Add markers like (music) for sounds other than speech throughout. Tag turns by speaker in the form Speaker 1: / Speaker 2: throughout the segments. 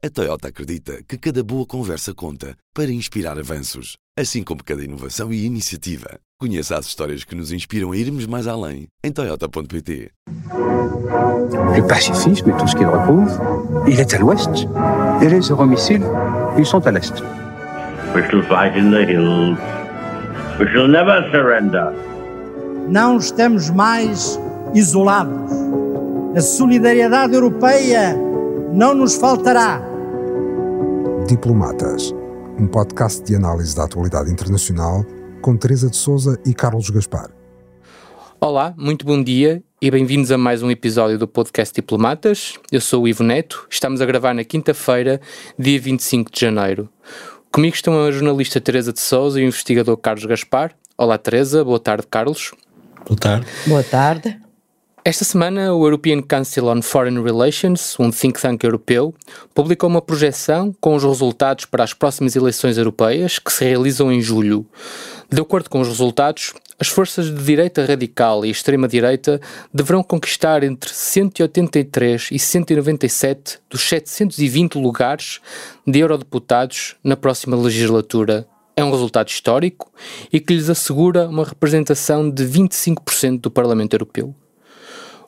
Speaker 1: A Toyota acredita que cada boa conversa conta para inspirar avanços, assim como cada inovação e iniciativa. Conheça as histórias que nos inspiram a irmos mais além em Toyota.pt.
Speaker 2: Le pacifisme et tout ce qu'il recouvre, il est à l'ouest. Et les euromissiles, ils sont à l'est.
Speaker 3: We shall fight in the hills. We shall never surrender.
Speaker 4: Não estamos mais isolados. A solidariedade europeia não nos faltará.
Speaker 5: Diplomatas, um podcast de análise da atualidade internacional com Teresa de Souza e Carlos Gaspar.
Speaker 6: Olá, muito bom dia e bem-vindos a mais um episódio do podcast Diplomatas. Eu sou o Ivo Neto, estamos a gravar na quinta-feira, dia 25 de janeiro. Comigo estão a jornalista Teresa de Souza e o investigador Carlos Gaspar. Olá Teresa, boa tarde Carlos.
Speaker 7: Boa tarde.
Speaker 8: Boa tarde.
Speaker 6: Esta semana, o European Council on Foreign Relations, um think tank europeu, publicou uma projeção com os resultados para as próximas eleições europeias que se realizam em julho. De acordo com os resultados, as forças de direita radical e extrema-direita deverão conquistar entre 183 e 197 dos 720 lugares de eurodeputados na próxima legislatura. É um resultado histórico e que lhes assegura uma representação de 25% do Parlamento Europeu.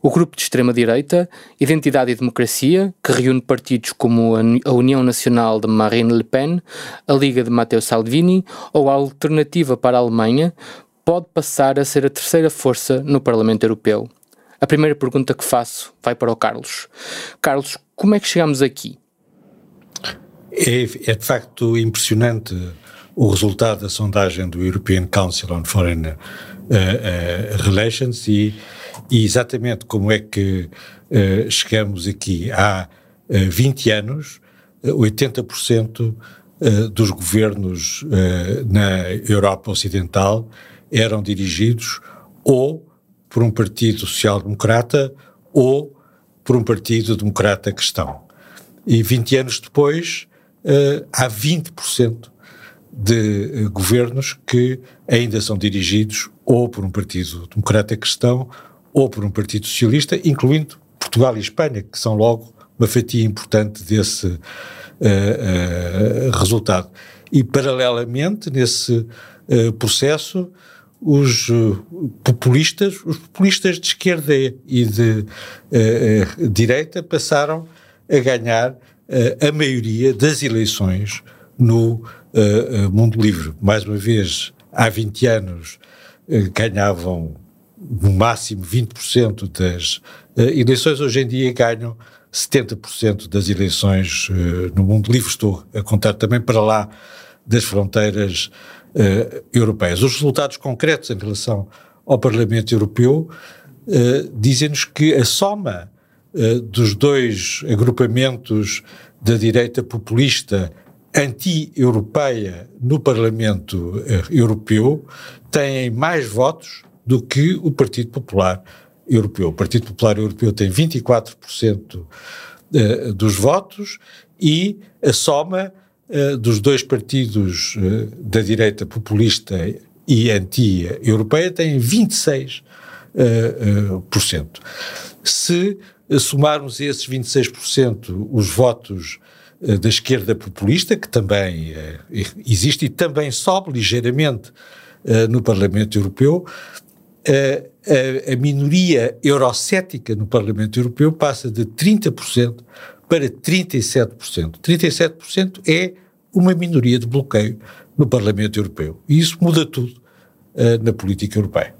Speaker 6: O grupo de extrema-direita, Identidade e Democracia, que reúne partidos como a União Nacional de Marine Le Pen, a Liga de Matteo Salvini ou a Alternativa para a Alemanha, pode passar a ser a terceira força no Parlamento Europeu. A primeira pergunta que faço vai para o Carlos. Carlos, como é que chegamos aqui?
Speaker 7: É, é de facto impressionante o resultado da sondagem do European Council on Foreign uh, uh, Relations e e exatamente como é que uh, chegamos aqui há uh, eh, 20 anos, 80% uh, dos governos na Europa Ocidental eram dirigidos ou por um partido social-democrata ou por um partido democrata cristão. E 20 anos depois, há 20% de governos que ainda são dirigidos ou por um partido democrata cristão ou por um Partido Socialista, incluindo Portugal e Espanha, que são logo uma fatia importante desse uh, uh, resultado. E, paralelamente, nesse uh, processo, os populistas, os populistas de esquerda e de direita passaram a ganhar a maioria das eleições no mundo livre. Mais uma vez, há 20 anos ganhavam no máximo 20% das uh, eleições, hoje em dia ganham 70% das eleições uh, no mundo livre. Estou a contar também para lá das fronteiras uh, europeias. Os resultados concretos em relação ao Parlamento Europeu dizem-nos que a soma dos dois agrupamentos da direita populista anti-europeia no Parlamento Europeu têm mais votos do que o Partido Popular Europeu. O Partido Popular Europeu tem 24% eh, dos votos e a soma uh, dos dois partidos uh, da direita populista e anti-europeia tem 26%. Uh, por cento. Se somarmos esses 26% os votos da esquerda populista, que também existe e também sobe ligeiramente no Parlamento Europeu, a, a, a minoria eurocética no Parlamento Europeu passa de 30% para 37%. 37% é uma minoria de bloqueio no Parlamento Europeu. E isso muda tudo uh, na política europeia.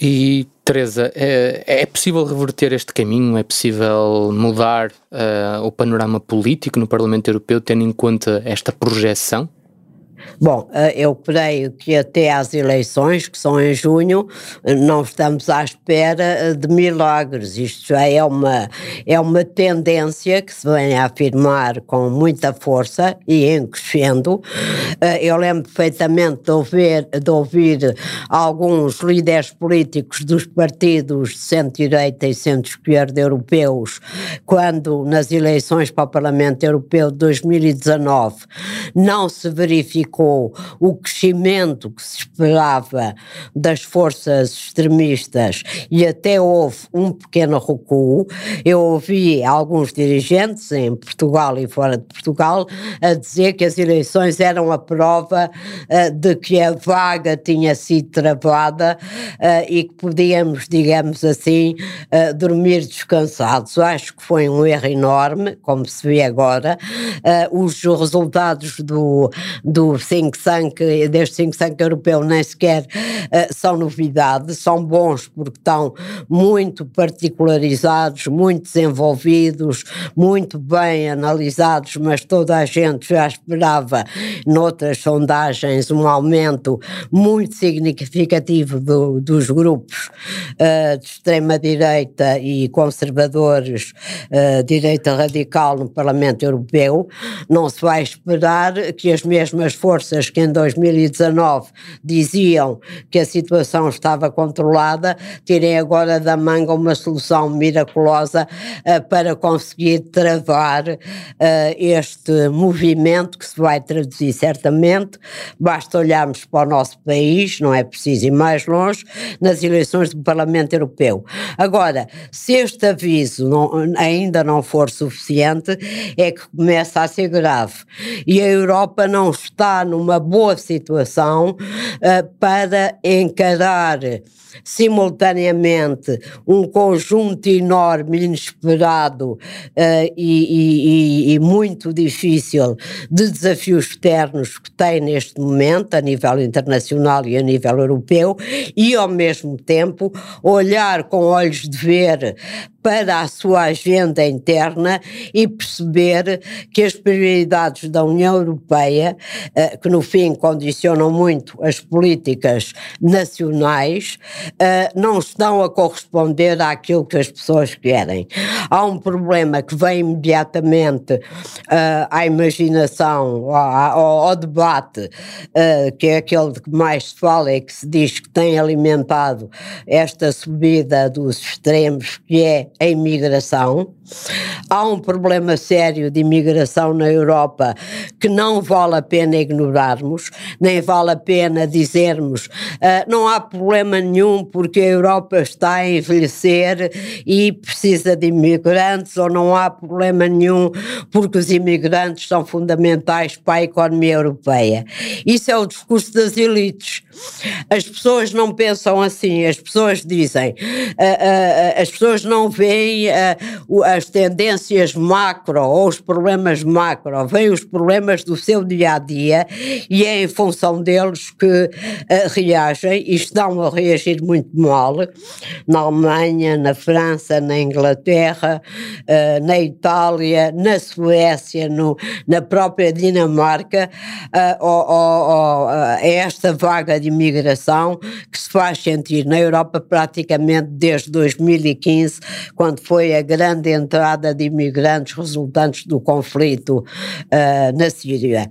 Speaker 6: E, Teresa, é, é, possível reverter este caminho? É possível mudar uh, o panorama político no Parlamento Europeu, tendo em conta esta projeção?
Speaker 8: Bom, eh, eu creio que até às eleições, que são em junho, não estamos à espera eh, de milagres. Isto é uma, é uma tendência que se vem a afirmar com muita força e em crescendo. Eh, eu lembro perfeitamente de ouvir, de ouvir alguns líderes políticos dos partidos de centro-direita e centro-esquerda europeus, quando nas eleições para o Parlamento Europeu de 2019 não se verificou justificou o crescimento que se esperava das forças extremistas e até houve um pequeno recuo. Eu ouvi alguns dirigentes em Portugal e fora de Portugal a dizer que as eleições eram a prova uh, de que a vaga tinha sido travada uh, e que podíamos, digamos assim, uh, dormir descansados. Acho que foi um erro enorme, como se vê agora. os resultados do, do think tank, deste think tank europeu nem sequer são novidade, são bons porque estão muito particularizados, muito desenvolvidos, muito bem analisados, mas toda a gente já esperava noutras sondagens um aumento muito significativo do, dos grupos uh, de extrema-direita e conservadores, uh, direita radical no Parlamento Europeu. Não se vai esperar que as mesmas forças que em 2019 diziam que a situação estava controlada, tirem agora da manga uma solução miraculosa uh, para conseguir travar uh, este movimento que se vai traduzir certamente. Basta olharmos para o nosso país, não é preciso ir mais longe, nas eleições do Parlamento Europeu. Agora, se este aviso não, ainda não for suficiente, é que começa a ser grave. E a Europa não está numa boa situação uh, para encarar simultaneamente um conjunto enorme, inesperado uh, e, e, e, muito difícil de desafios externos que tem neste momento, a nível internacional e a nível europeu, e ao mesmo tempo olhar com olhos de ver para a sua agenda interna e perceber que as prioridades da União Europeia, eh, que no fim condicionam muito as políticas nacionais, eh, não estão a corresponder àquilo que as pessoas querem. Há um problema que vem imediatamente eh, à imaginação, ao, ao debate, que é aquele de que mais se fala e que se diz que tem alimentado esta subida dos extremos, que é a imigração. Há um problema sério de imigração na Europa que não vale a pena ignorarmos, nem vale a pena dizermos uh, não há problema nenhum porque a Europa está a envelhecer e precisa de imigrantes, ou não há problema nenhum porque os imigrantes são fundamentais para a economia europeia. Isso é o discurso das elites. As pessoas não pensam assim, as pessoas dizem, uh, uh, as pessoas não veem as tendências macro ou os problemas macro, veem os problemas do seu dia a dia e é em função deles que reagem e estão a reagir muito mal na Alemanha, na França, na Inglaterra, na Itália, na Suécia, no, na própria Dinamarca, a esta vaga de imigração que se faz sentir na Europa praticamente desde 2015, quando foi a grande entrada de imigrantes resultantes do conflito uh, na Síria.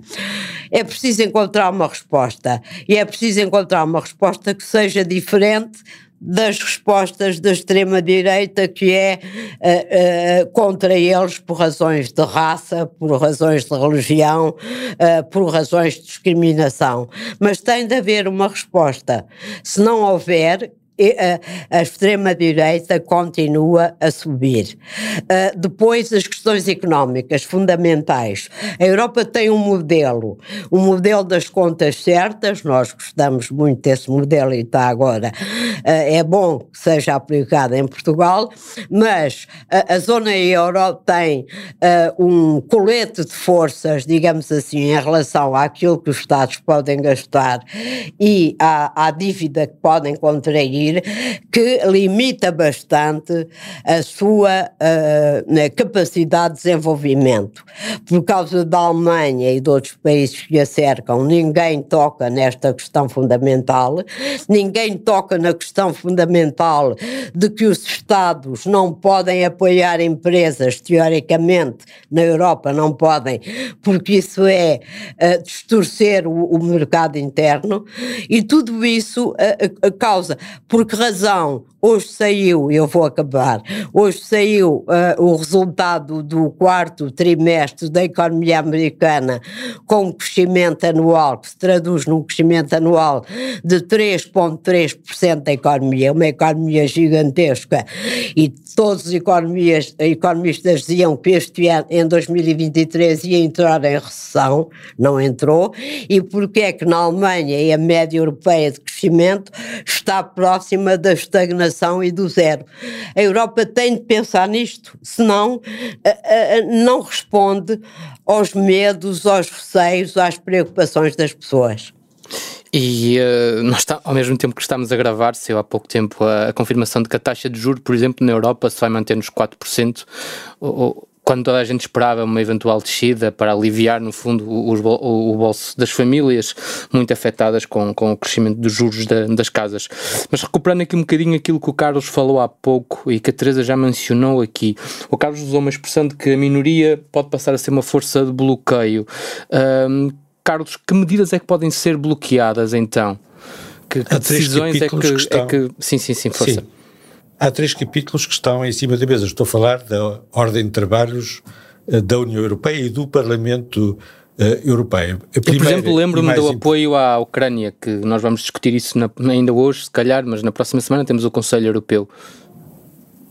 Speaker 8: É preciso encontrar uma resposta e é preciso encontrar uma resposta que seja diferente das respostas da extrema-direita, que é uh, uh, contra eles por razões de raça, por razões de religião, uh, por razões de discriminação. Mas tem de haver uma resposta. Se não houver, a, a extrema-direita continua a subir. Uh, depois, as questões económicas fundamentais. A Europa tem um modelo, um modelo das contas certas, nós gostamos muito desse modelo e está agora. Uh, é bom que seja aplicado em Portugal, mas a, a zona euro tem uh, um colete de forças, digamos assim, em relação àquilo que os Estados podem gastar e à, à dívida que podem contrair que limita bastante a sua uh, capacidade de desenvolvimento. Por causa da Alemanha e de outros países que a cercam, ninguém toca nesta questão fundamental, ninguém toca na questão fundamental de que os Estados não podem apoiar empresas, teoricamente, na Europa não podem, porque isso é uh, distorcer o, o, mercado interno, e tudo isso uh, causa, por que razão Hoje saiu, eu vou acabar, hoje saiu uh, o resultado do quarto trimestre da economia americana com crescimento anual, que se traduz num crescimento anual de 3,3% da economia, uma economia gigantesca, e todos os economias, economistas diziam que este ano, em 2023, ia entrar em recessão, não entrou, e porque é que na Alemanha e a média europeia de crescimento está próxima da estagnação e do zero. A Europa tem de pensar nisto, senão não responde aos medos, aos receios, às preocupações das pessoas.
Speaker 6: E uh, nós está, ao mesmo tempo que estamos a gravar, saiu há pouco tempo a, a, confirmação de que a taxa de juros, por exemplo, na Europa se vai manter nos 4%. Ou, quando toda a gente esperava uma eventual descida para aliviar, no fundo, o, o, o bolso das famílias muito afetadas com, com o crescimento dos juros da, das casas. Mas recuperando aqui um bocadinho aquilo que o Carlos falou há pouco e que a Teresa já mencionou aqui, o Carlos usou uma expressão de que a minoria pode passar a ser uma força de bloqueio. Um, Carlos, que medidas é que podem ser bloqueadas então? Que, que decisões é que, é que. Sim, sim, sim, força. Sim.
Speaker 7: Há três capítulos que estão em cima da mesa. Estou a falar da ordem de trabalhos eh, da União Europeia e do Parlamento uh, Europeu.
Speaker 6: Eu, por exemplo, lembro-me do apoio à Ucrânia, que nós vamos discutir isso na, ainda hoje, se calhar, mas na próxima semana temos o Conselho Europeu.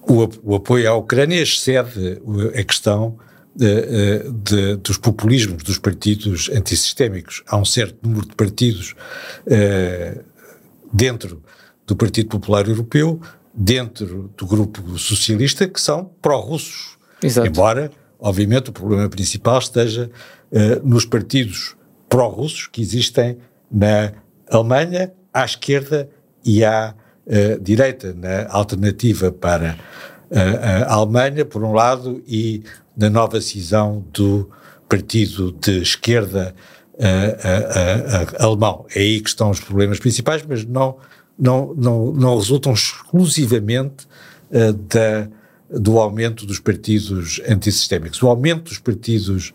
Speaker 7: O, o apoio à Ucrânia excede a questão de, de, dos populismos dos partidos antissistémicos. Há um certo número de partidos uh, dentro do Partido Popular Europeu dentro do grupo socialista que são pró-russos. Embora, obviamente, o problema principal esteja uh, nos partidos pró-russos que existem na Alemanha, à esquerda e à uh, direita, na alternativa para uh, a Alemanha, por um lado, e na nova cisão do partido de esquerda alemão. É aí que estão os problemas principais, mas não não, não, não resultam exclusivamente uh, da, do aumento dos partidos antissistémicos. O aumento dos partidos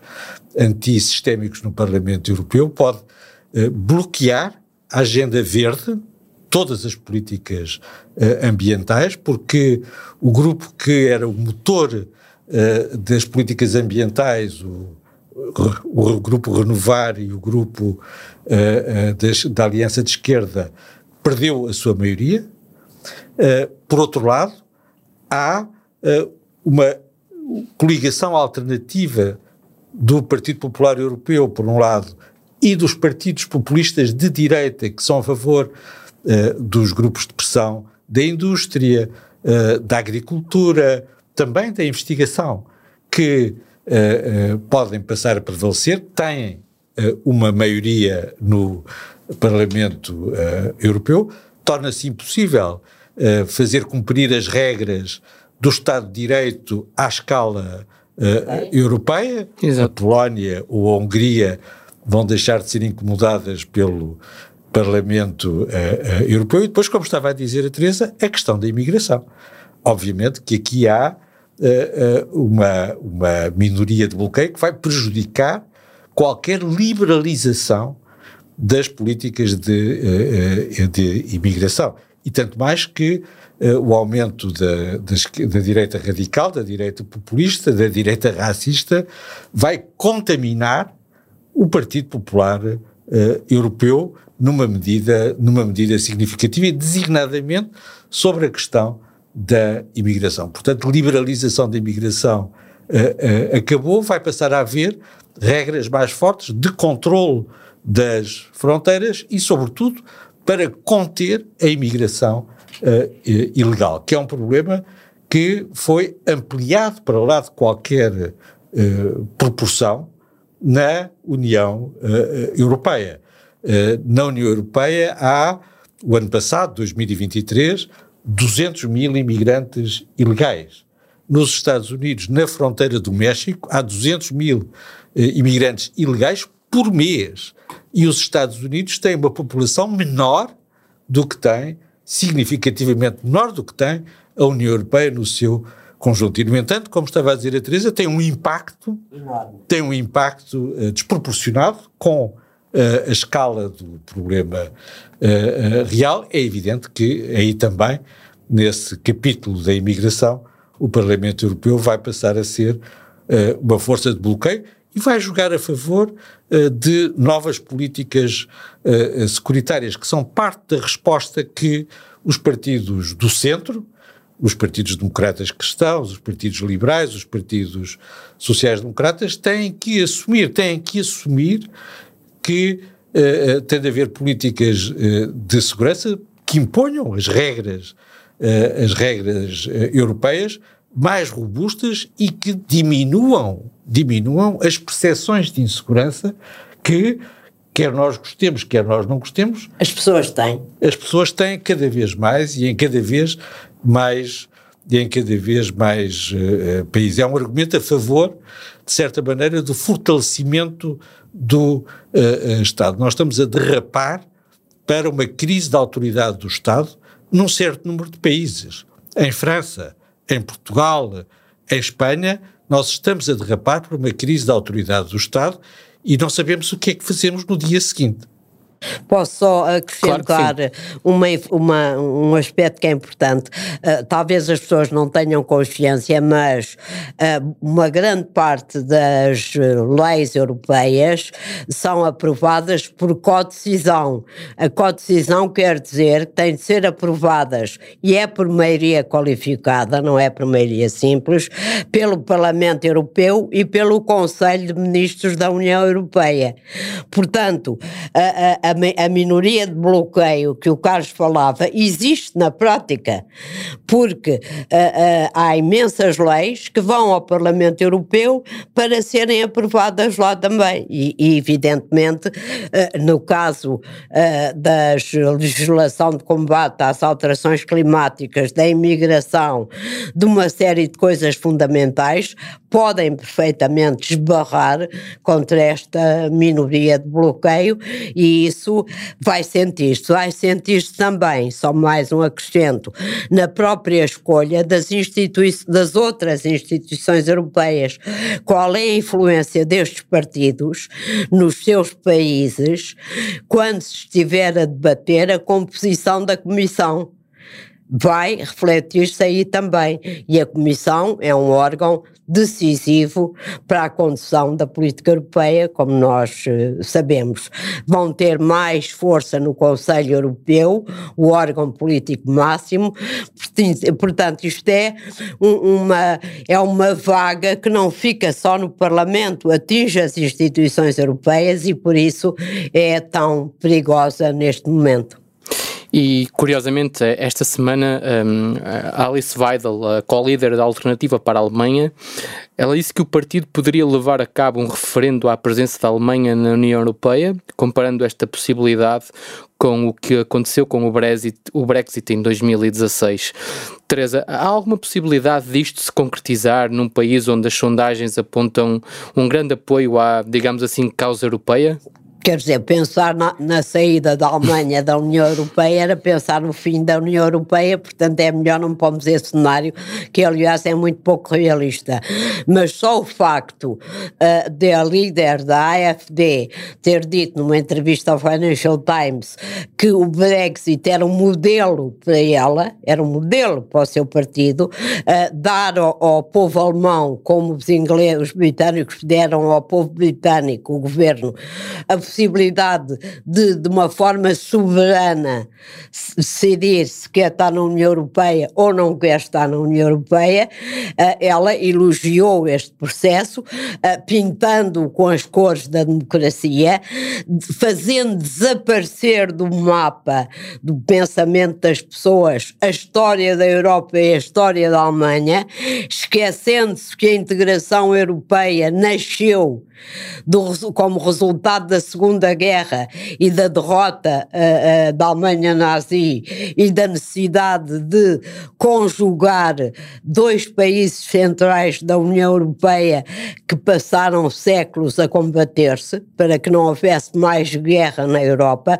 Speaker 7: antissistémicos no Parlamento Europeu pode uh, bloquear a agenda verde, todas as políticas uh, ambientais, porque o grupo que era o motor das políticas ambientais, o, o grupo Renovar e o grupo das, da Aliança de Esquerda, perdeu a sua maioria. Uh, por outro lado, há uh, uma coligação alternativa do Partido Popular Europeu, por um lado, e dos partidos populistas de direita que são a favor uh, dos grupos de pressão da indústria, da agricultura, também da investigação, que podem passar a prevalecer, têm uma maioria no Parlamento uh, Europeu, torna-se impossível uh, fazer cumprir as regras do Estado de Direito à escala uh, europeia. Exato. A Polónia ou a Hungria vão deixar de ser incomodadas pelo Parlamento Europeu. E depois, como estava a dizer a Teresa, a questão da imigração. Obviamente que aqui há uma, uma minoria de bloqueio que vai prejudicar qualquer liberalização das políticas de, eh, eh, de imigração. E tanto mais que eh, o aumento da, da, da, direita radical, da direita populista, da direita racista, vai contaminar o Partido Popular uh, Europeu numa medida, numa medida significativa e designadamente sobre a questão da imigração. Portanto, liberalização da imigração uh, uh, acabou, vai passar a haver regras mais fortes de controle das fronteiras e, sobretudo, para conter a imigração uh, ilegal, que é um problema que foi ampliado para lá de qualquer uh, proporção na União uh, Europeia. na União Europeia há, o ano passado, 2023, 200 mil imigrantes ilegais. Nos Estados Unidos, na fronteira do México, há 200 mil imigrantes ilegais por mês. E os Estados Unidos têm uma população menor do que tem, significativamente menor do que tem a União Europeia no seu conjunto. E, no entanto, como estava a dizer a Teresa, tem um impacto, tem um impacto uh, desproporcionado com uh, a escala do problema uh, real. É evidente que aí também nesse capítulo da imigração, o Parlamento Europeu vai passar a ser uma força de bloqueio e vai jogar a favor uh, de novas políticas uh, securitárias, que são parte da resposta que os partidos do centro, os partidos democratas cristãos, os partidos liberais, os partidos sociais-democratas têm que assumir, têm que assumir que uh, tem de haver políticas uh, de segurança que imponham as regras, uh, as regras europeias mais robustas e que diminuam, diminuam as percepções de insegurança que quer nós gostemos, quer nós não gostemos.
Speaker 8: As pessoas têm.
Speaker 7: As pessoas têm cada vez mais e em cada vez mais e em cada vez mais uh, países. É um argumento a favor, de certa maneira, do fortalecimento do uh, Estado. Nós estamos a derrapar para uma crise da autoridade do Estado num certo número de países. Em França, em Portugal, em Espanha, nós estamos a derrapar para uma crise da autoridade do Estado e não sabemos o que é que fazemos no dia seguinte.
Speaker 8: Posso só acrescentar claro uma, uma, um aspecto que é importante. Uh, talvez as pessoas não tenham consciência, mas uh, uma grande parte das leis europeias são aprovadas por codecisão. A codecisão quer dizer que têm de ser aprovadas, e é por maioria qualificada, não é por maioria simples, pelo Parlamento Europeu e pelo Conselho de Ministros da União Europeia. Portanto, a, a a, a minoria de bloqueio que o Carlos falava existe na prática, porque uh, uh, há imensas leis que vão ao Parlamento Europeu para serem aprovadas lá também. E, e evidentemente, uh, no caso da legislação de combate às alterações climáticas, da imigração, de uma série de coisas fundamentais, podem perfeitamente esbarrar contra esta minoria de bloqueio e isso vai sentir-se. Vai sentir-se também, só mais um acrescento, na própria escolha das, das outras instituições europeias. Qual é a influência destes partidos nos seus países quando se estiver a debater a composição da Comissão? Vai refletir-se aí também. E a Comissão é um órgão decisivo para a condução da política europeia, como nós uh, sabemos. Vão ter mais força no Conselho Europeu, o órgão político máximo, portanto, isto é um, uma, é uma vaga que não fica só no Parlamento, atinge as instituições europeias e por isso é tão perigosa neste momento.
Speaker 6: E, curiosamente, esta semana, um, Alice Weidel, a co-líder da Alternativa para a Alemanha, ela disse que o partido poderia levar a cabo um referendo à presença da Alemanha na União Europeia, comparando esta possibilidade com o que aconteceu com o Brexit, o Brexit em 2016. Teresa, há alguma possibilidade disto se concretizar num país onde as sondagens apontam um grande apoio à, digamos assim, causa europeia?
Speaker 8: Quer dizer, pensar na, na, saída da Alemanha da União Europeia era pensar no fim da União Europeia, portanto é melhor não pomos esse cenário, que aliás é muito pouco realista. Mas só o facto uh, de a líder da AFD ter dito numa entrevista ao Financial Times que o Brexit era um modelo para ela, era um modelo para o seu partido, uh, dar ao, ao, povo alemão, como os ingleses, os britânicos deram ao povo britânico, o governo, a possibilidade de, de uma forma soberana, decidir se quer estar na União Europeia ou não quer estar na União Europeia, uh, ela elogiou este processo, uh, pintando com as cores da democracia, fazendo desaparecer do mapa do pensamento das pessoas a história da Europa e a história da Alemanha, esquecendo-se que a integração europeia nasceu do, como resultado da Segunda Guerra e da derrota uh, uh, da Alemanha nazi e da necessidade de conjugar dois países centrais da União Europeia que passaram séculos a combater-se para que não houvesse mais guerra na Europa,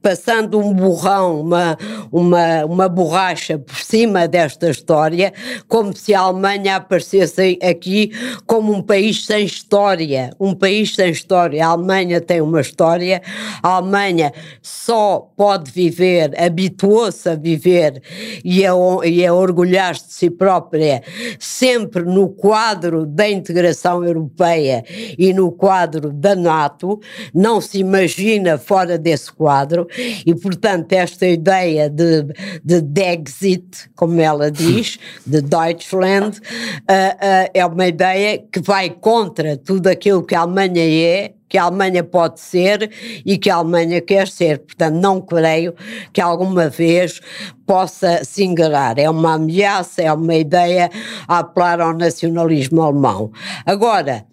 Speaker 8: passando um borrão, uma, uma, uma borracha por cima desta história, como se a Alemanha aparecesse aqui como um país sem história, um país sem história. A Alemanha tem uma história, a Alemanha só pode viver, habituou-se a viver e a, e a orgulhar-se de si própria sempre no quadro da integração europeia e no quadro da NATO, não se imagina fora desse quadro. E, portanto, esta ideia de, de Dexit, como ela diz, de Deutschland, uh, uh, é uma ideia que vai contra tudo aquilo que a Alemanha é que a Alemanha pode ser e que a Alemanha quer ser. Portanto, não creio que alguma vez possa se enganar. É uma ameaça, é uma ideia a apelar ao nacionalismo alemão. Agora,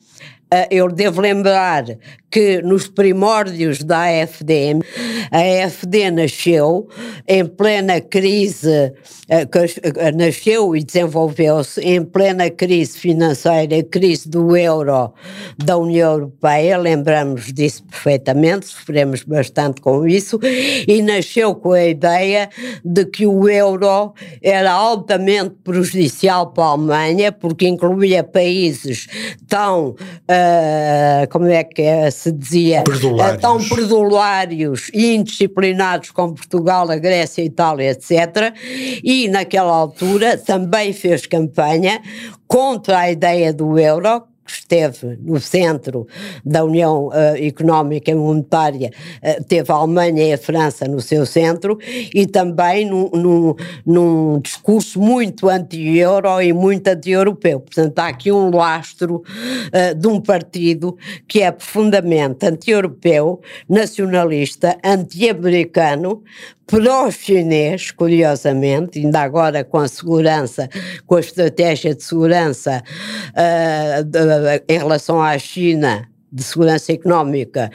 Speaker 8: eu devo lembrar que nos primórdios da AFD, a AFD nasceu em plena crise, eh, eh, nasceu e desenvolveu-se em plena crise financeira, crise do euro da União Europeia, lembramos disso perfeitamente, sofremos bastante com isso, e nasceu com a ideia de que o euro era altamente prejudicial para a Alemanha, porque incluía países tão, uh, como é que é, se dizia,
Speaker 7: perdulários.
Speaker 8: tão perdulários e indisciplinados como Portugal, a Grécia, a Itália, etc. E naquela altura também fez campanha contra a ideia do euro, que esteve no centro da União uh, Económica e Monetária, uh, teve a Alemanha e a França no seu centro, e também num, num, num discurso muito anti-euro e muito anti-europeu. Portanto, há aqui um lastro uh, de um partido que é profundamente anti-europeu, nacionalista, anti-americano, pró-chinês, curiosamente, ainda agora com a segurança, com a estratégia de segurança uh, de, em relação à China, de segurança económica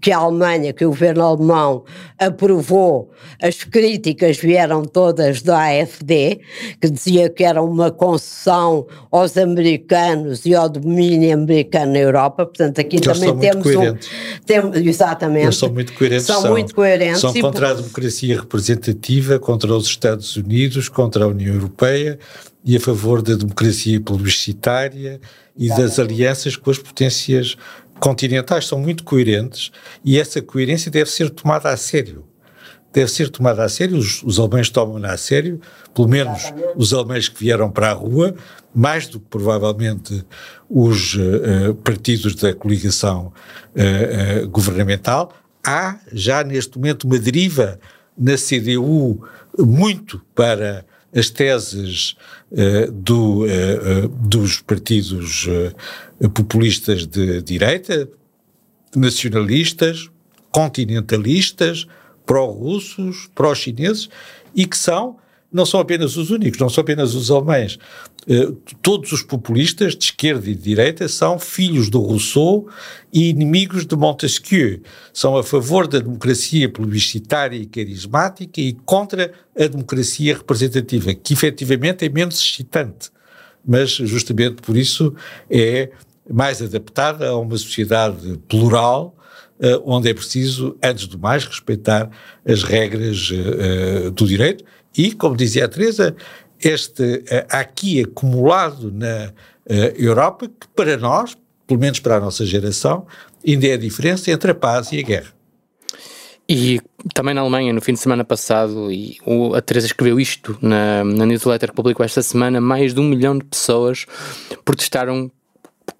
Speaker 8: que a Alemanha, que o governo alemão aprovou, as críticas vieram todas da AFD, que dizia que era uma concessão aos americanos e ao domínio americano na Europa, portanto aqui
Speaker 7: que
Speaker 8: também temos um... Exatamente.
Speaker 7: Eles são muito coerentes.
Speaker 8: São, são muito coerentes.
Speaker 7: São contra a democracia representativa, contra os Estados Unidos, contra a União Europeia e a favor da democracia publicitária e das alianças com as potências continentais são muito coerentes e essa coerência deve ser tomada a sério. Deve ser tomada a sério, os, os alemães tomam-na a sério, pelo menos Exatamente. os alemães que vieram para a rua, mais do que provavelmente os uh, partidos da coligação uh, uh, governamental. Há já neste momento uma deriva na CDU muito para as teses uh, do, uh, dos partidos populistas de direita, nacionalistas, continentalistas, pró-russos, pró-chineses, e que são, não são apenas os únicos, não são apenas os alemães. Uh, todos os populistas de esquerda e de direita são filhos do Rousseau e inimigos de Montesquieu. São a favor da democracia plebiscitária e carismática e contra a democracia representativa, que efetivamente é menos excitante. Mas justamente por isso é mais adaptada a uma sociedade plural, Uh, onde é preciso, antes do mais, respeitar as regras uh, do direito e, como dizia a Teresa, este uh, aqui acumulado na Europa, que para nós, pelo menos para a nossa geração, ainda é a diferença entre a paz e a guerra.
Speaker 6: E também na Alemanha, no fim de semana passado, e a Teresa escreveu isto na, na newsletter que publicou esta semana, mais de um milhão de pessoas protestaram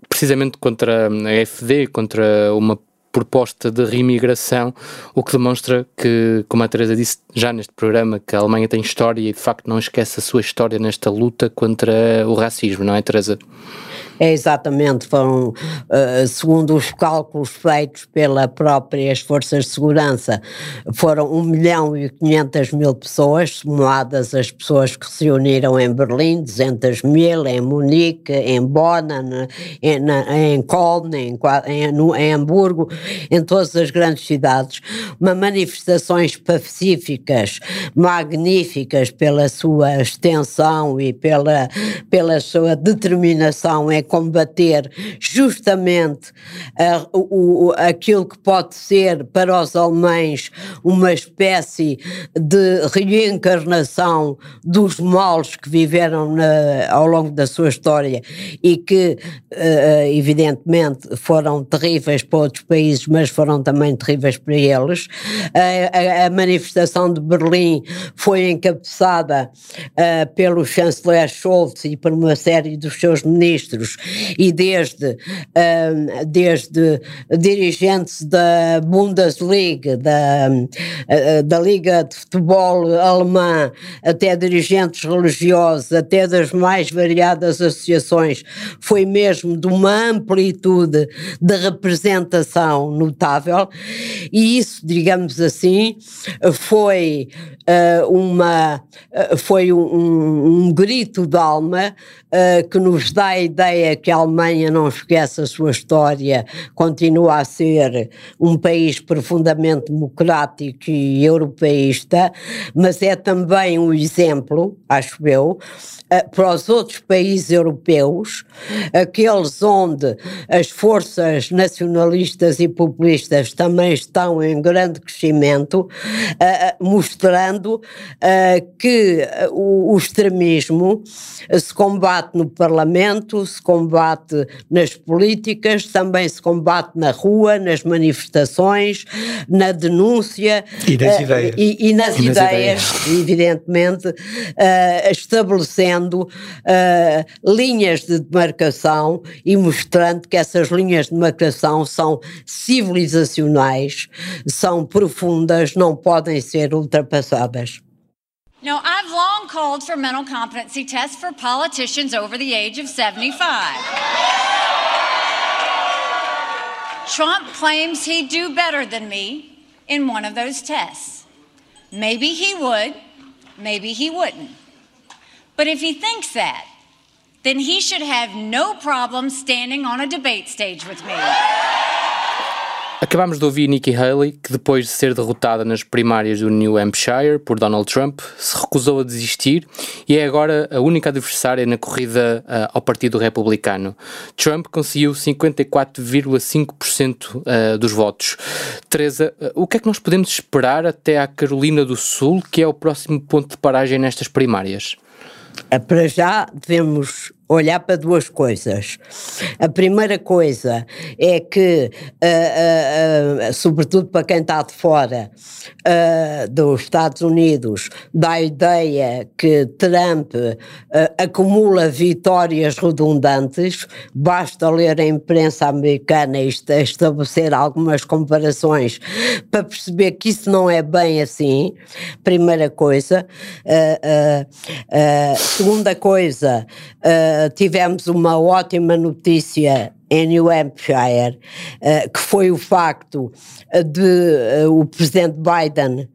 Speaker 6: precisamente contra a AFD, contra uma proposta de reimigração, o que demonstra que, como a Teresa disse já neste programa, que a Alemanha tem história e de facto não esquece a sua história nesta luta contra o racismo, não é, Teresa?
Speaker 8: É exatamente, foram, uh, segundo os cálculos feitos pela próprias forças de segurança, foram 1 milhão e 500 mil pessoas, somadas as pessoas que se reuniram em Berlim, 200 mil, em Munique, em Bonn, em, em Köln, em, em, em Hamburgo, em todas as grandes cidades, uma manifestações pacíficas, magníficas pela sua extensão e pela, pela sua determinação em combater justamente uh, o, aquilo que pode ser para os alemães uma espécie de reencarnação dos males que viveram na, ao longo da sua história e que, uh, evidentemente, foram terríveis para outros países, mas foram também terríveis para eles. Uh, a, a, manifestação de Berlim foi encabeçada uh, pelo chanceler Scholz e por uma série dos seus ministros e desde, desde dirigentes da Bundesliga, da, da Liga de Futebol Alemã, até dirigentes religiosos, até das mais variadas associações, foi mesmo de uma amplitude de representação notável, e isso, digamos assim, foi uh, uma uh, foi um, um, grito de alma uh, que nos dá a ideia que a Alemanha não esquece a sua história, continua a ser um país profundamente democrático e europeísta, mas é também um exemplo, acho eu, para os outros países europeus, aqueles onde as forças nacionalistas e populistas também estão em grande crescimento, mostrando que o extremismo se combate no Parlamento, se combate nas políticas, também se combate na rua, nas manifestações, na denúncia
Speaker 7: e nas ideias,
Speaker 8: e, e nas e ideias, nas ideias. evidentemente, estabelecendo uh, linhas de demarcação e mostrando que essas linhas de demarcação são civilizacionais, são profundas, não podem ser ultrapassadas.
Speaker 9: Now, I've long called for mental competency tests for politicians over the age of 75. Trump claims he'd do better than me in one of those tests. Maybe he would, maybe he wouldn't. But if he thinks that, then he should have no problem standing on a debate stage with me.
Speaker 6: Acabámos de ouvir Nikki Haley, que depois de ser derrotada nas primárias do New Hampshire por Donald Trump, se recusou a desistir e é agora a única adversária na corrida uh, ao Partido Republicano. Trump conseguiu 54,5% uh, eh, dos votos. Teresa, uh, o que é que nós podemos esperar até à Carolina do Sul, que é o próximo ponto de paragem nestas primárias?
Speaker 8: Para já devemos olhar para duas coisas. A primeira coisa é que, uh, uh, uh, sobretudo para quem está de fora dos Estados Unidos, dá a ideia que Trump acumula vitórias redundantes. Basta ler a imprensa americana e estabelecer algumas comparações para perceber que isso não é bem assim. Primeira coisa. segunda coisa tivemos uma ótima notícia em New Hampshire, uh, que foi o facto de uh, o presidente Biden eh,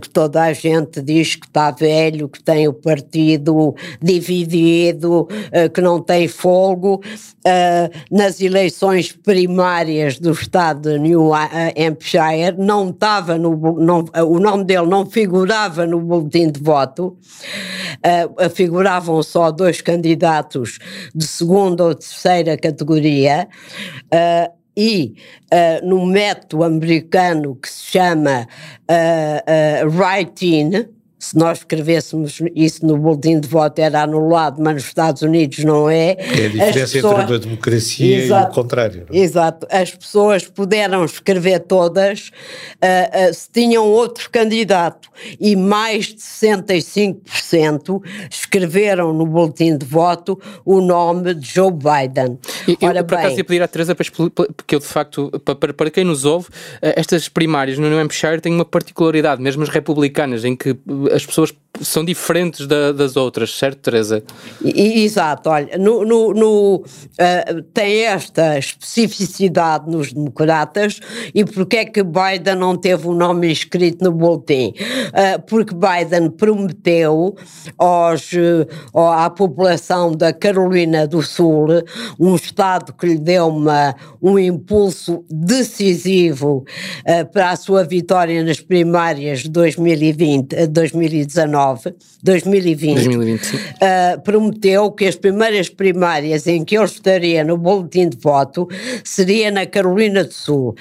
Speaker 8: que toda a gente diz que está velho, que tem o partido dividido, eh, que não tem fogo. Eh, nas eleições primárias do estado de New Hampshire, não estava no, não, o nome dele não figurava no boletim de voto, figuravam só dois candidatos de segunda ou terceira categoria e uh, no método americano que se chama uh, uh, write-in, se nós escrevêssemos isso no boletim de voto era anulado, mas nos Estados Unidos não é.
Speaker 7: É a diferença pessoas, entre a democracia exato, e o contrário.
Speaker 8: Não? É? Exato. As pessoas puderam escrever todas uh, uh, se tinham outro candidato e mais de 65% escreveram no boletim de voto o nome de Joe Biden.
Speaker 6: E, Ora eu, por acaso, ia pedir à Teresa, porque eu, de facto, para, para quem nos ouve, uh, estas primárias no New Hampshire têm uma particularidade, mesmo as republicanas, em que as pessoas são diferentes da, das outras, certo, Teresa?
Speaker 8: Exato, olha, no, no, no uh, tem esta especificidade nos democratas e porque é que Biden não teve o nome inscrito no boletim? Uh, porque Biden prometeu aos, uh, à população da Carolina do Sul, um estado que lhe deu uma, um impulso decisivo para a sua vitória nas primárias de 2020, 2020 2019, 2020,
Speaker 6: 2020
Speaker 8: uh, prometeu que as primeiras primárias em que ele estaria no boletim de voto seria na Carolina do Sul,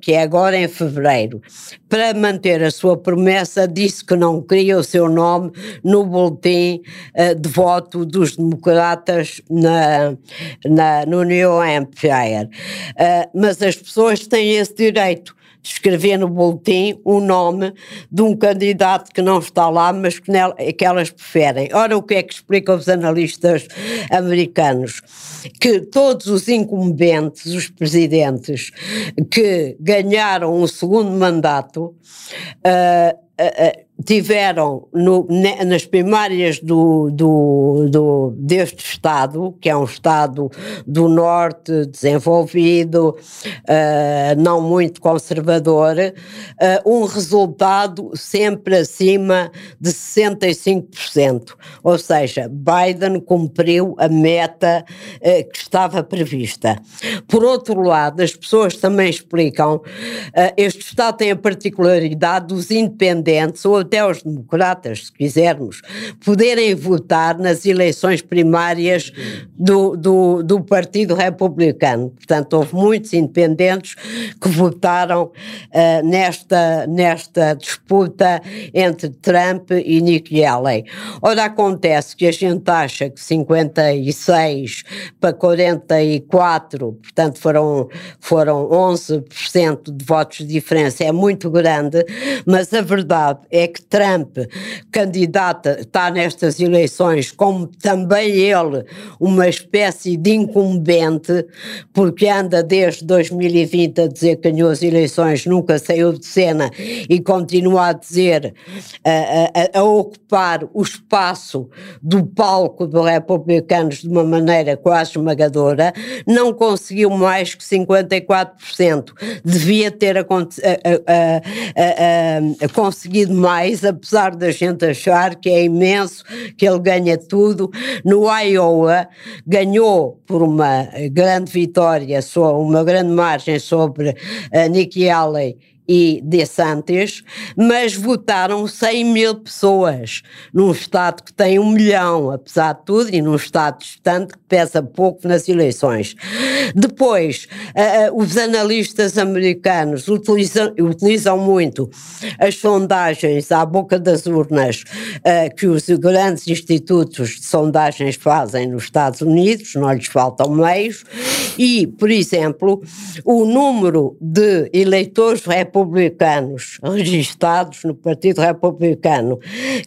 Speaker 8: que é agora em fevereiro. Para manter a sua promessa, disse que não queria o seu nome no boletim uh, de voto dos democratas na, na, no New Hampshire. Uh, mas as pessoas têm esse direito escrever no boletim o nome de um candidato que não está lá, mas que, nela, que elas preferem. Ora, o que é que explicam os analistas americanos? Que todos os incumbentes, os presidentes que ganharam um segundo mandato, uh, tiveram no, nas primárias do, do, do, deste Estado, que é um Estado do Norte desenvolvido, uh, não muito conservador, uh, um resultado sempre acima de 65%. Ou seja, Biden cumpriu a meta uh, que estava prevista. Por outro lado, as pessoas também explicam, este Estado tem a particularidade dos independentes ou até os democratas, se quisermos, poderem votar nas eleições primárias do, do, do Partido Republicano. Portanto, houve muitos independentes que votaram uh, nesta, nesta disputa entre Trump e Nikki Haley. Ora, acontece que a gente acha que 56 para 44, portanto foram, foram 11% de votos de diferença, é muito grande, mas a verdade é que Trump, candidata, está nestas eleições como também ele uma espécie de incumbente, porque anda desde 2020 a dizer que ganhou as eleições, nunca saiu de cena e continua a dizer, a, a, a ocupar o espaço do palco dos republicanos de uma maneira quase esmagadora, não conseguiu mais que 54%. Devia ter a, a, conseguido mais apesar da gente achar que é imenso, que ele ganha tudo. No Iowa, ganhou por uma grande vitória, uma grande margem sobre a Nikki Haley e DeSantis, mas votaram 100 mil pessoas num Estado que tem um milhão, apesar de tudo, e num Estado distante que pesa pouco nas eleições. Depois, uh, os analistas americanos utilizam, utilizam muito as sondagens à boca das urnas uh, que os grandes institutos de sondagens fazem nos Estados Unidos, não lhes faltam meios, e, por exemplo, o número de eleitores republicanos registados no Partido Republicano,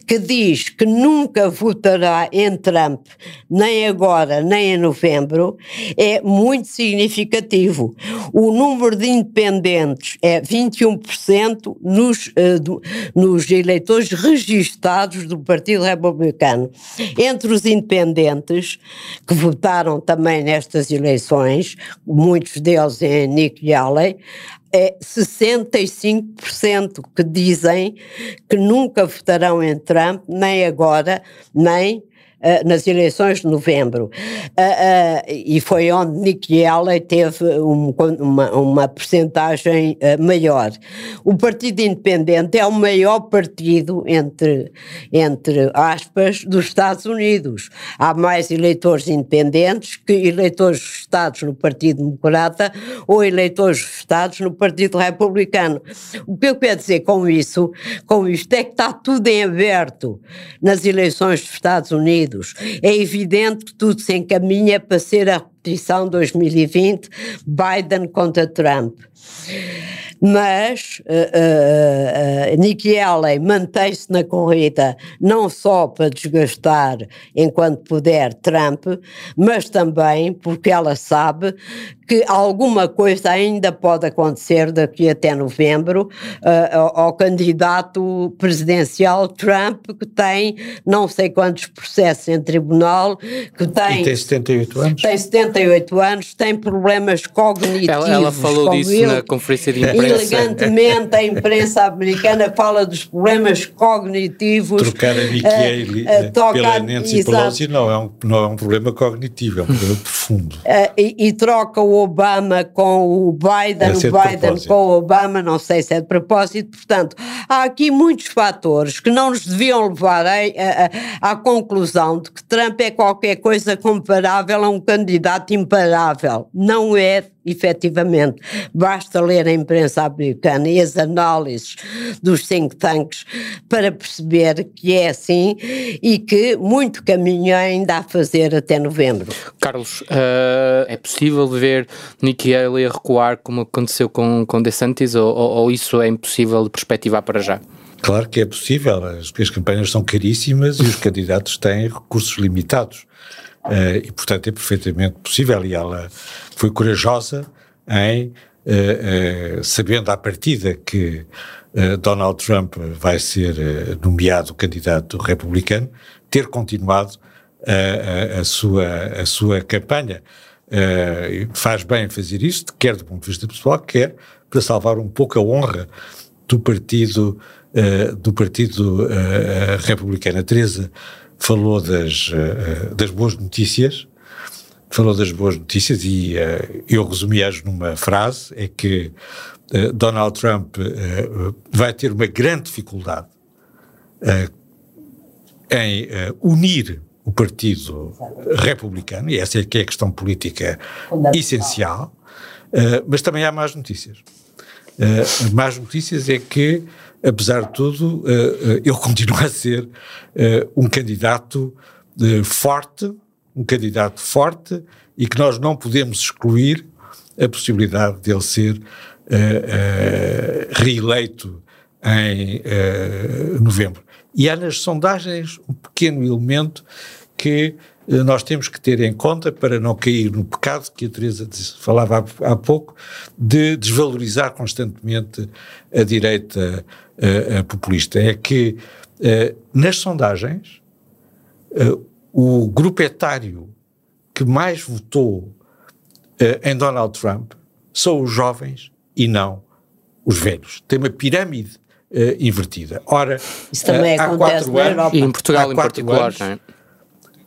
Speaker 8: que diz que nunca votará em Trump, nem agora, nem em novembro, é muito significativo. O número de independentes é 21% nos, uh, do, nos eleitores registados do Partido Republicano. Entre os independentes, que votaram também nestas eleições, muitos deles em Nick Haley, é 65% que dizem que nunca votarão em Trump, nem agora, nem uh, nas eleições de novembro. Uh, e foi onde Nikki Haley teve um, uma, uma percentagem maior. O Partido Independente é o maior partido, entre, entre aspas, dos Estados Unidos. Há mais eleitores independentes que eleitores estados no Partido Democrata ou eleitores estados no Partido Republicano. O que eu quero dizer com isso, com isto, é que está tudo em aberto nas eleições dos Estados Unidos Unidos. É evidente que tudo se encaminha para ser a repetição 2020 Biden contra Trump. Mas uh, uh, uh, Nikki Haley mantém-se na corrida não só para desgastar enquanto puder Trump, mas também porque ela sabe que alguma coisa ainda pode acontecer daqui até novembro uh, ao, ao, candidato presidencial Trump, que tem não sei quantos processos em tribunal, que tem.
Speaker 7: E tem 78 anos?
Speaker 8: Tem 78 anos, tem problemas cognitivos.
Speaker 6: Ela, ela falou disso ele, na conferência de imprensa
Speaker 8: elegantemente a imprensa americana fala dos problemas cognitivos.
Speaker 7: Trocar a Nikki Haley uh, pela Nancy Pelosi não é, um, não é um problema cognitivo, é um problema profundo.
Speaker 8: Uh, (laughs) e, e, troca o Obama com o Biden, o Biden com o Obama, não sei se é de propósito. Portanto, há aqui muitos fatores que não nos deviam levar a, a, à conclusão de que Trump é qualquer coisa comparável a um candidato imparável. Não é efetivamente. Basta ler a imprensa americana e as análises dos think tanks para perceber que é assim e que muito caminho ainda a fazer até novembro.
Speaker 6: Carlos, uh, é possível ver Nikki Haley a recuar como aconteceu com, com DeSantis ou, ou, ou isso é impossível de perspectivar para já?
Speaker 7: Claro que é possível, as, as campanhas são caríssimas e os (laughs) candidatos têm recursos limitados. Uh, e, portanto, é perfeitamente possível. E ela foi corajosa em, uh, uh, sabendo à partida que Donald Trump vai ser nomeado candidato republicano, ter continuado a, a, sua, a sua campanha. faz bem fazer isto, quer do ponto de vista pessoal, quer para salvar um pouco a honra do partido, do partido republicano. Teresa falou das, uh, das boas notícias, falou das boas notícias e uh, eu resumi-as numa frase, é que Donald Trump vai ter uma grande dificuldade em unir o partido republicano, e essa é que é a questão política essencial, mas também há más notícias. Uh, más notícias é que apesar de tudo, uh, ele (laughs) continua a ser uh, um candidato forte, um candidato forte e que nós não podemos excluir a possibilidade dele ser reeleito em novembro. E há nas sondagens um pequeno elemento que nós temos que ter em conta para não cair no pecado que a Teresa falava há, há pouco, de desvalorizar constantemente a direita uh, populista. É que nas sondagens o grupo etário que mais votou em Donald Trump são os jovens e não os velhos. Tem uma pirâmide invertida. Ora,
Speaker 8: Isso também há acontece quatro anos,
Speaker 6: e em Portugal em particular, anos, é?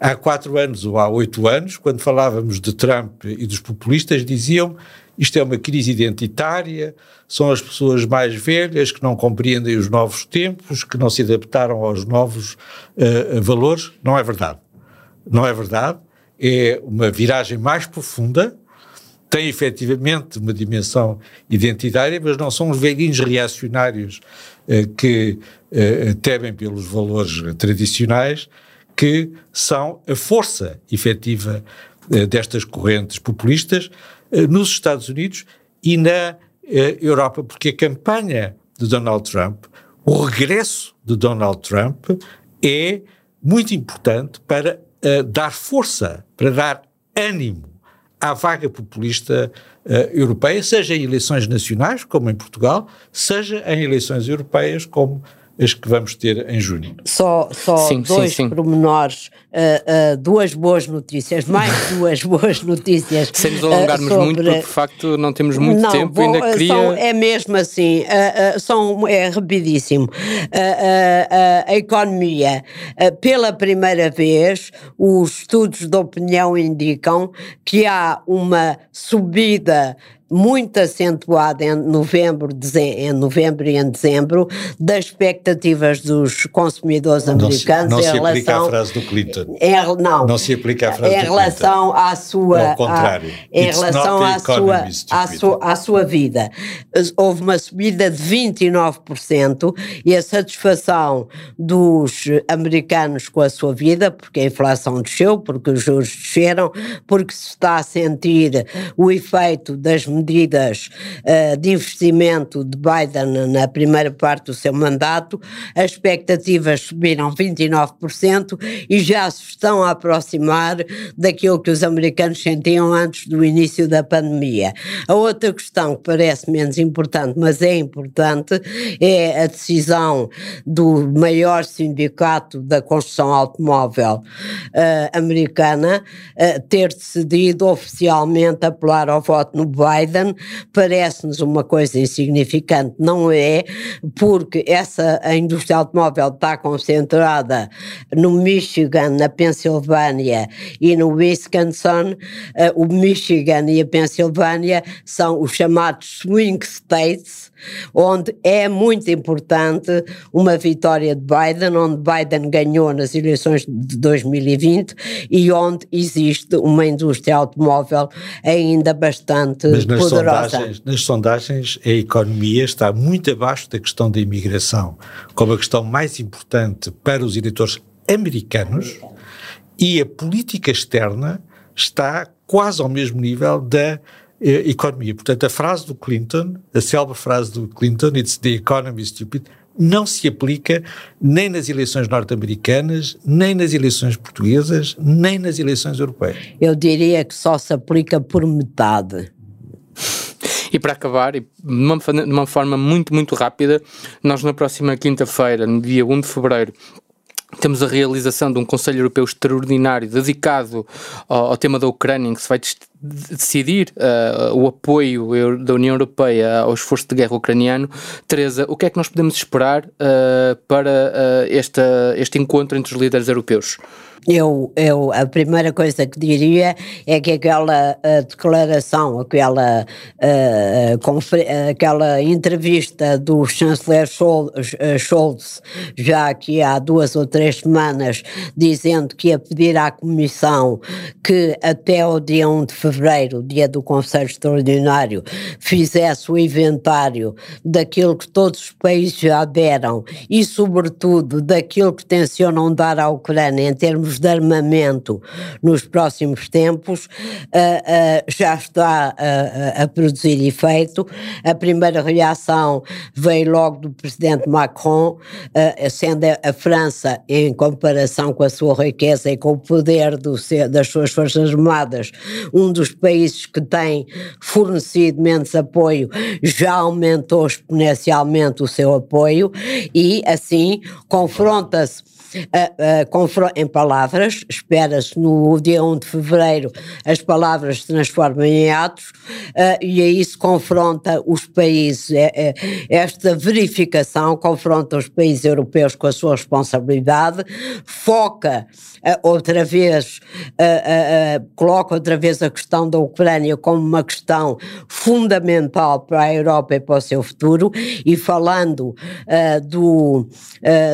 Speaker 7: Há quatro anos ou há oito anos, quando falávamos de Trump e dos populistas, diziam isto é uma crise identitária, são as pessoas mais velhas que não compreendem os novos tempos, que não se adaptaram aos novos uh, valores. Não é verdade. Não é verdade. É uma viragem mais profunda, tem efetivamente uma dimensão identitária, mas não são os velhinhos reacionários uh, que uh, temem pelos valores tradicionais, que são a força efetiva uh, destas correntes populistas uh, nos Estados Unidos e na uh, Europa, porque a campanha de Donald Trump, o regresso de Donald Trump é muito importante para dar força, para dar ânimo à vaga populista europeia, seja em eleições nacionais, como em Portugal, seja em eleições europeias, como as que vamos ter em junho.
Speaker 8: Só, só sim, dois sim, sim. pormenores, uh, uh, duas boas notícias, mais (laughs) duas boas notícias.
Speaker 6: Sem nos alongarmos uh, sobre... muito, porque de facto não temos muito não, tempo, vou, ainda queria...
Speaker 8: São, é mesmo assim, são, é rapidíssimo. a economia, pela primeira vez, os estudos de opinião indicam que há uma subida muito acentuada em novembro, em novembro e em dezembro das expectativas dos consumidores americanos
Speaker 7: não se,
Speaker 8: não
Speaker 7: se aplica à frase do Clinton.
Speaker 8: Não,
Speaker 7: não se aplica à frase
Speaker 8: em relação à sua
Speaker 7: ao contrário.
Speaker 8: A, em relação à sua, à sua à sua vida houve uma subida de 29% e a satisfação dos americanos com a sua vida porque a inflação desceu, porque os juros desceram, porque se está a sentir o efeito das medidas medidas uh, de investimento de Biden na primeira parte do seu mandato, as expectativas subiram 29% e já se estão a aproximar daquilo que os americanos sentiam antes do início da pandemia. A outra questão que parece menos importante, mas é importante, é a decisão do maior sindicato da construção automóvel uh, americana uh, ter decidido oficialmente apelar ao voto no Biden Biden parece-nos uma coisa insignificante, não é, porque essa a indústria automóvel está concentrada no Michigan, na Pensilvânia e no Wisconsin. Uh, o Michigan e a Pensilvânia são os chamados swing states, onde é muito importante uma vitória de Biden, onde Biden ganhou nas eleições de 2020 e onde existe uma indústria automóvel ainda bastante
Speaker 7: Mas nas
Speaker 8: poderosa.
Speaker 7: Sondagens, nas sondagens, a economia está muito abaixo da questão da imigração, como a questão mais importante para os eleitores americanos, e a política externa está quase ao mesmo nível da economia. Portanto, a frase do Clinton, a célebre frase do Clinton, it's the economy stupid, não se aplica nem nas eleições norte-americanas, nem nas eleições portuguesas, nem nas eleições europeias.
Speaker 8: Eu diria que só se aplica por metade.
Speaker 6: E para acabar, de uma, de uma forma muito, muito rápida, nós na próxima quinta-feira, no dia 1 de fevereiro, temos a realização de um Conselho Europeu extraordinário dedicado ao, ao tema da Ucrânia, em que se vai decidir uh, o apoio da União Europeia ao esforço de guerra ucraniano. Teresa, o que é que nós podemos esperar uh, para uh, esta, este encontro entre os líderes europeus?
Speaker 8: Eu, eu, a primeira coisa que diria é que aquela declaração, aquela, uh, aquela entrevista do chanceler Scholz, já aqui há duas ou três semanas, dizendo que ia pedir à Comissão que até o dia 1 de fevereiro, dia do Conselho Extraordinário, fizesse o inventário daquilo que todos os países já deram e, sobretudo, daquilo que tencionam dar à Ucrânia em termos de armamento nos próximos tempos, uh, uh, já está uh, a produzir efeito. A primeira reação veio logo do presidente Macron, sendo a França, em comparação com a sua riqueza e com o poder do, das suas Forças Armadas, um dos países que tem fornecido menos apoio, já aumentou exponencialmente o seu apoio e, assim, confronta-se uh, em palavras, espera-se no dia 1 de fevereiro as palavras se transformem em atos e aí se confronta os países, é, é, esta verificação confronta os países europeus com a sua responsabilidade, foca outra vez, coloca outra vez a questão da Ucrânia como uma questão fundamental para a Europa e para o seu futuro e falando do,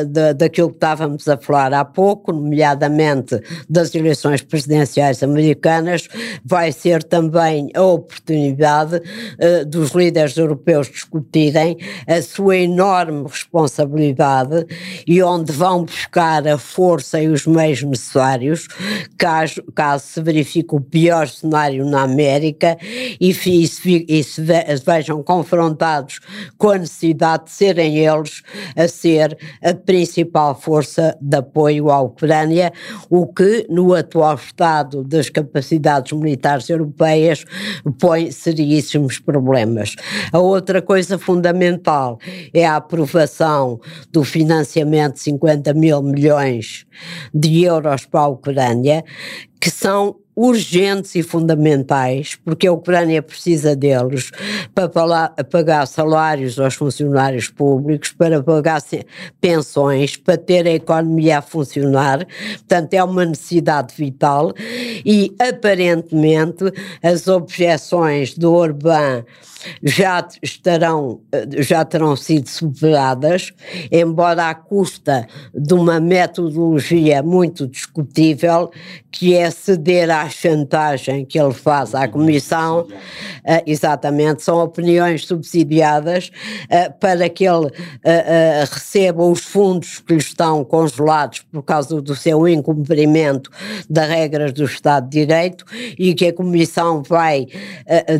Speaker 8: da, daquilo que estávamos a falar há pouco, nomeadamente das eleições presidenciais americanas, vai ser também a oportunidade uh, dos líderes europeus discutirem a sua enorme responsabilidade e onde vão buscar a força e os meios necessários caso, caso se verifique o pior cenário na América e, e, se, e se vejam confrontados com a necessidade de serem eles a ser a principal força de apoio à Ucrânia, o que, no atual estado das capacidades militares europeias, põe seríssimos problemas. A outra coisa fundamental é a aprovação do financiamento de 50 mil milhões de euros para a Ucrânia, que são urgentes e fundamentais, porque a Ucrânia precisa deles para pagar salários aos funcionários públicos, para pagar pensões, para ter a economia a funcionar. Portanto, é uma necessidade vital e, aparentemente, as objeções do Orbán já estarão, já terão sido superadas, embora à custa de uma metodologia muito discutível, que é ceder à chantagem que ele faz à Comissão, uh, exatamente, são opiniões subsidiadas uh, para que ele receba os fundos que lhe estão congelados por causa do seu incumprimento das regras do Estado de Direito e que a Comissão vai,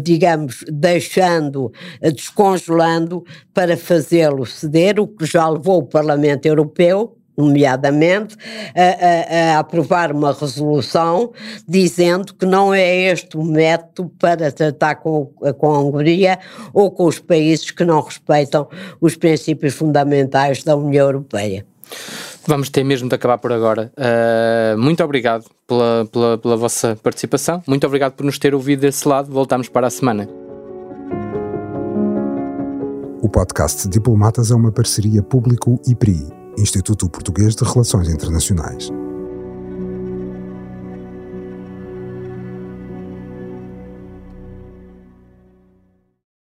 Speaker 8: digamos, deixando, descongelando para fazê-lo ceder, o que já levou o Parlamento Europeu nomeadamente, a, a, a, aprovar uma resolução dizendo que não é este o método para tratar com, com a Hungria ou com os países que não respeitam os princípios fundamentais da União Europeia
Speaker 6: vamos ter mesmo de acabar por agora. Uh, muito obrigado pela, pela, pela vossa participação, muito obrigado por nos ter ouvido desse lado. Voltamos para a semana.
Speaker 5: O podcast Diplomatas é uma parceria público-IPRI, Instituto Português de Relações Internacionais.